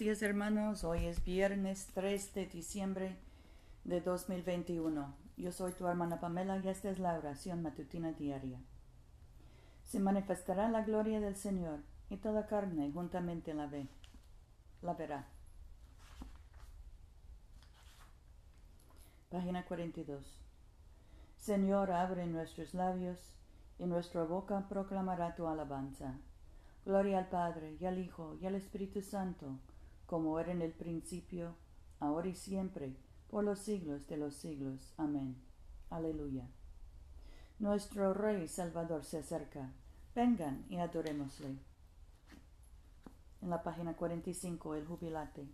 días hermanos, hoy es viernes 3 de diciembre de 2021. Yo soy tu hermana Pamela y esta es la oración matutina diaria. Se manifestará la gloria del Señor y toda carne juntamente la ve, la verá. Página 42. Señor, abre nuestros labios y nuestra boca proclamará tu alabanza. Gloria al Padre, y al Hijo, y al Espíritu Santo, como era en el principio, ahora y siempre, por los siglos de los siglos. Amén. Aleluya. Nuestro Rey Salvador se acerca. Vengan y adorémosle. En la página 45, el jubilate.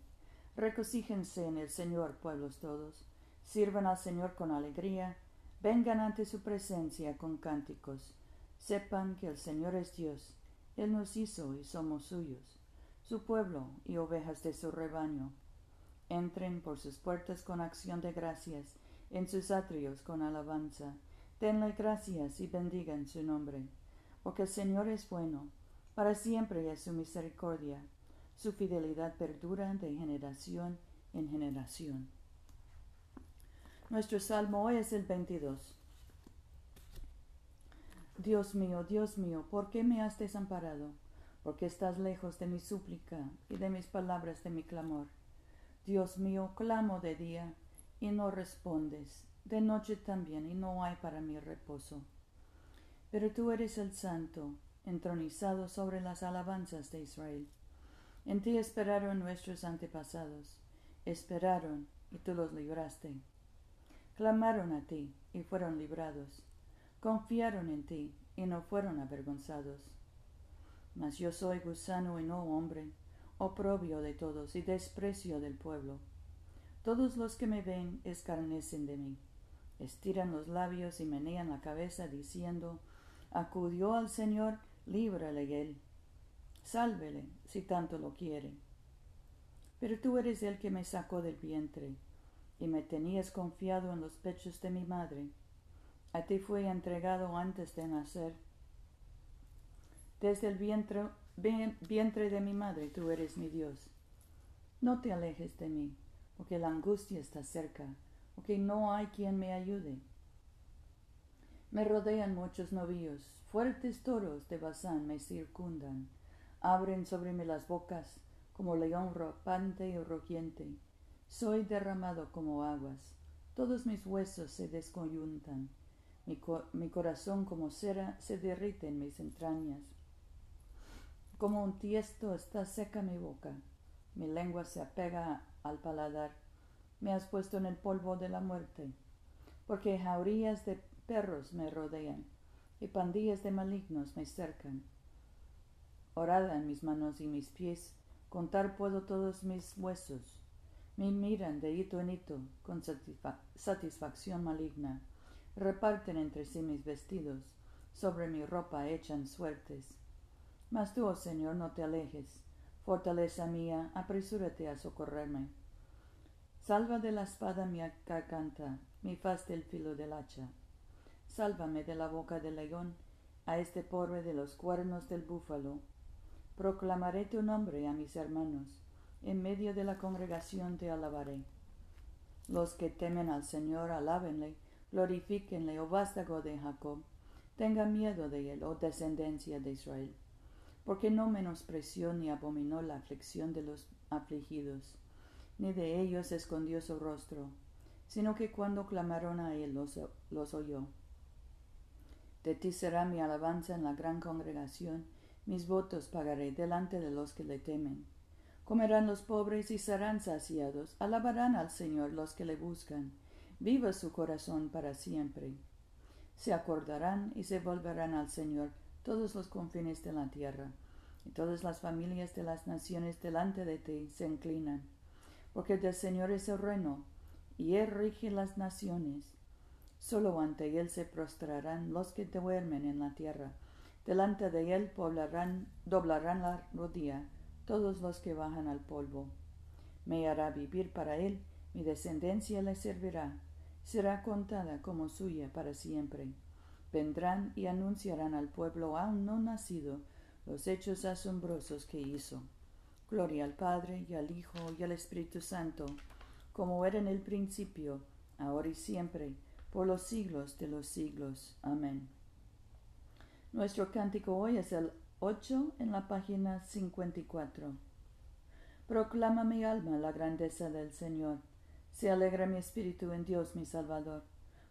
Recocíjense en el Señor, pueblos todos. Sirvan al Señor con alegría. Vengan ante su presencia con cánticos. Sepan que el Señor es Dios él nos hizo y somos suyos, su pueblo y ovejas de su rebaño. Entren por sus puertas con acción de gracias, en sus atrios con alabanza. Denle gracias y bendigan su nombre, porque el Señor es bueno, para siempre es su misericordia, su fidelidad perdura de generación en generación. Nuestro salmo hoy es el 22. Dios mío, Dios mío, ¿por qué me has desamparado? Porque estás lejos de mi súplica y de mis palabras de mi clamor. Dios mío, clamo de día y no respondes, de noche también y no hay para mí reposo. Pero tú eres el santo, entronizado sobre las alabanzas de Israel. En ti esperaron nuestros antepasados, esperaron y tú los libraste. Clamaron a ti y fueron librados confiaron en ti y no fueron avergonzados. Mas yo soy gusano y no hombre, oprobio de todos y desprecio del pueblo. Todos los que me ven escarnecen de mí, estiran los labios y menean la cabeza diciendo, acudió al Señor, líbrale él, sálvele si tanto lo quiere. Pero tú eres el que me sacó del vientre, y me tenías confiado en los pechos de mi madre a ti fue entregado antes de nacer. Desde el vientre, de mi madre tú eres mi Dios. No te alejes de mí, porque la angustia está cerca, porque no hay quien me ayude. Me rodean muchos novillos, fuertes toros de Bazán me circundan, abren sobre mí las bocas, como león rapante y rugiente. Soy derramado como aguas, todos mis huesos se descoyuntan mi, corazón como cera se derrite en mis entrañas. Como un tiesto está seca mi boca. Mi lengua se apega al paladar. Me has puesto en el polvo de la muerte. Porque jaurías de perros me rodean y pandillas de malignos me cercan. Orada en mis manos y mis pies, contar puedo todos mis huesos. Me miran de hito en hito con satisfacción maligna reparten entre sí mis vestidos, sobre mi ropa echan suertes. Mas tú, oh Señor, no te alejes, fortaleza mía, apresúrate a socorrerme. Salva de la espada mi garganta, mi faz del filo del hacha. Sálvame de la boca del león, a este pobre de los cuernos del búfalo. Proclamaré tu nombre a mis hermanos, en medio de la congregación te alabaré. Los que temen al Señor, alábenle, glorifíquenle, oh vástago de Jacob, tenga miedo de él, oh descendencia de Israel, porque no menospreció ni abominó la aflicción de los afligidos, ni de ellos escondió su rostro, sino que cuando clamaron a él los, los oyó. De ti será mi alabanza en la gran congregación, mis votos pagaré delante de los que le temen. Comerán los pobres y serán saciados, alabarán al Señor los que le buscan viva su corazón para siempre. Se acordarán y se volverán al Señor todos los confines de la tierra, y todas las familias de las naciones delante de ti se inclinan, porque del Señor es el reino, y Él rige las naciones. Solo ante Él se prostrarán los que duermen en la tierra, delante de Él poblarán, doblarán la rodilla todos los que bajan al polvo. Me hará vivir para Él, mi descendencia le servirá será contada como suya para siempre. Vendrán y anunciarán al pueblo aún no nacido los hechos asombrosos que hizo. Gloria al Padre y al Hijo y al Espíritu Santo, como era en el principio, ahora y siempre, por los siglos de los siglos. Amén. Nuestro cántico hoy es el 8 en la página 54. Proclama mi alma la grandeza del Señor. Se alegra mi espíritu en Dios mi Salvador,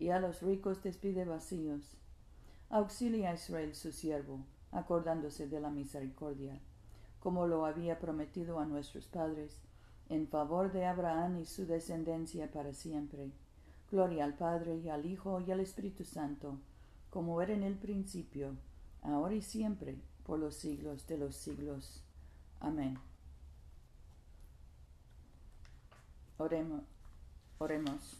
y a los ricos despide vacíos. Auxilia a Israel su siervo, acordándose de la misericordia como lo había prometido a nuestros padres, en favor de Abraham y su descendencia para siempre. Gloria al Padre y al Hijo y al Espíritu Santo, como era en el principio, ahora y siempre, por los siglos de los siglos. Amén. Oremos. Oremos.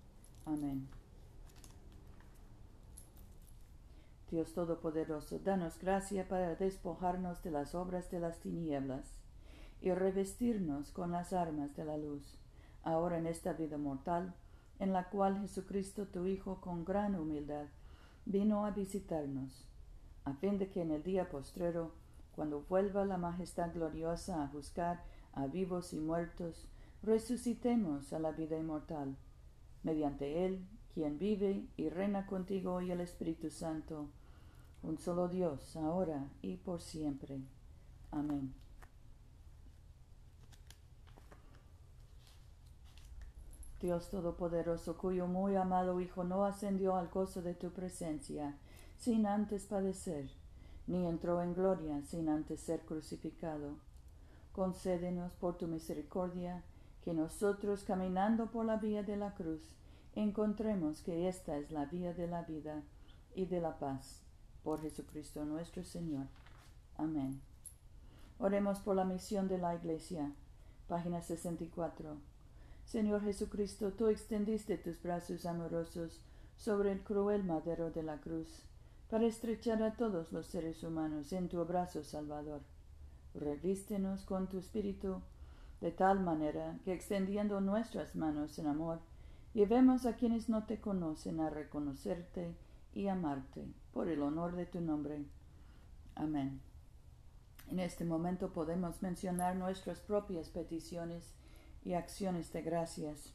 Amén. Dios Todopoderoso, danos gracia para despojarnos de las obras de las tinieblas y revestirnos con las armas de la luz, ahora en esta vida mortal, en la cual Jesucristo tu Hijo con gran humildad vino a visitarnos, a fin de que en el día postrero, cuando vuelva la majestad gloriosa a juzgar a vivos y muertos, resucitemos a la vida inmortal, mediante Él, quien vive y reina contigo y el Espíritu Santo, un solo Dios, ahora y por siempre. Amén. Dios Todopoderoso, cuyo muy amado Hijo no ascendió al gozo de tu presencia sin antes padecer, ni entró en gloria sin antes ser crucificado. Concédenos por tu misericordia que nosotros, caminando por la vía de la cruz, encontremos que esta es la vía de la vida y de la paz por Jesucristo nuestro Señor. Amén. Oremos por la misión de la Iglesia. Página 64. Señor Jesucristo, tú extendiste tus brazos amorosos sobre el cruel madero de la cruz, para estrechar a todos los seres humanos en tu abrazo salvador. Revístenos con tu espíritu, de tal manera que extendiendo nuestras manos en amor, llevemos a quienes no te conocen a reconocerte y amarte por el honor de tu nombre. Amén. En este momento podemos mencionar nuestras propias peticiones y acciones de gracias.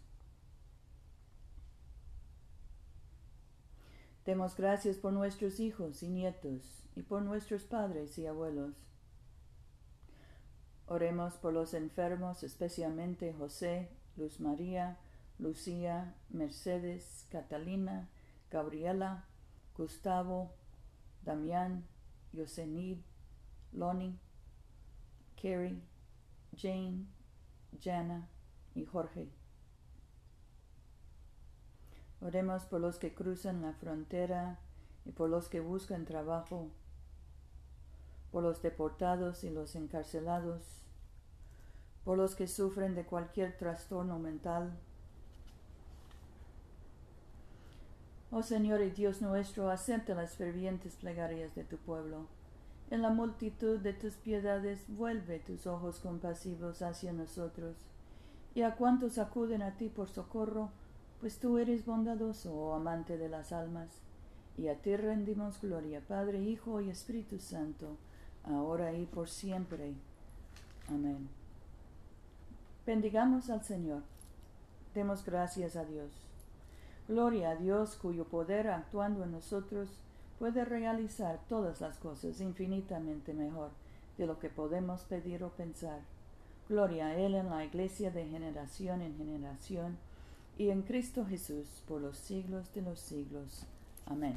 Demos gracias por nuestros hijos y nietos y por nuestros padres y abuelos. Oremos por los enfermos, especialmente José, Luz María, Lucía, Mercedes, Catalina, Gabriela, Gustavo, Damián, Yosenid, Lonnie, Carrie, Jane, Jana y Jorge. Oremos por los que cruzan la frontera y por los que buscan trabajo, por los deportados y los encarcelados, por los que sufren de cualquier trastorno mental, Oh Señor y Dios nuestro, acepta las fervientes plegarias de tu pueblo. En la multitud de tus piedades, vuelve tus ojos compasivos hacia nosotros. Y a cuantos acuden a ti por socorro, pues tú eres bondadoso, oh amante de las almas. Y a ti rendimos gloria, Padre, Hijo y Espíritu Santo, ahora y por siempre. Amén. Bendigamos al Señor. Demos gracias a Dios. Gloria a Dios cuyo poder actuando en nosotros puede realizar todas las cosas infinitamente mejor de lo que podemos pedir o pensar. Gloria a Él en la Iglesia de generación en generación y en Cristo Jesús por los siglos de los siglos. Amén.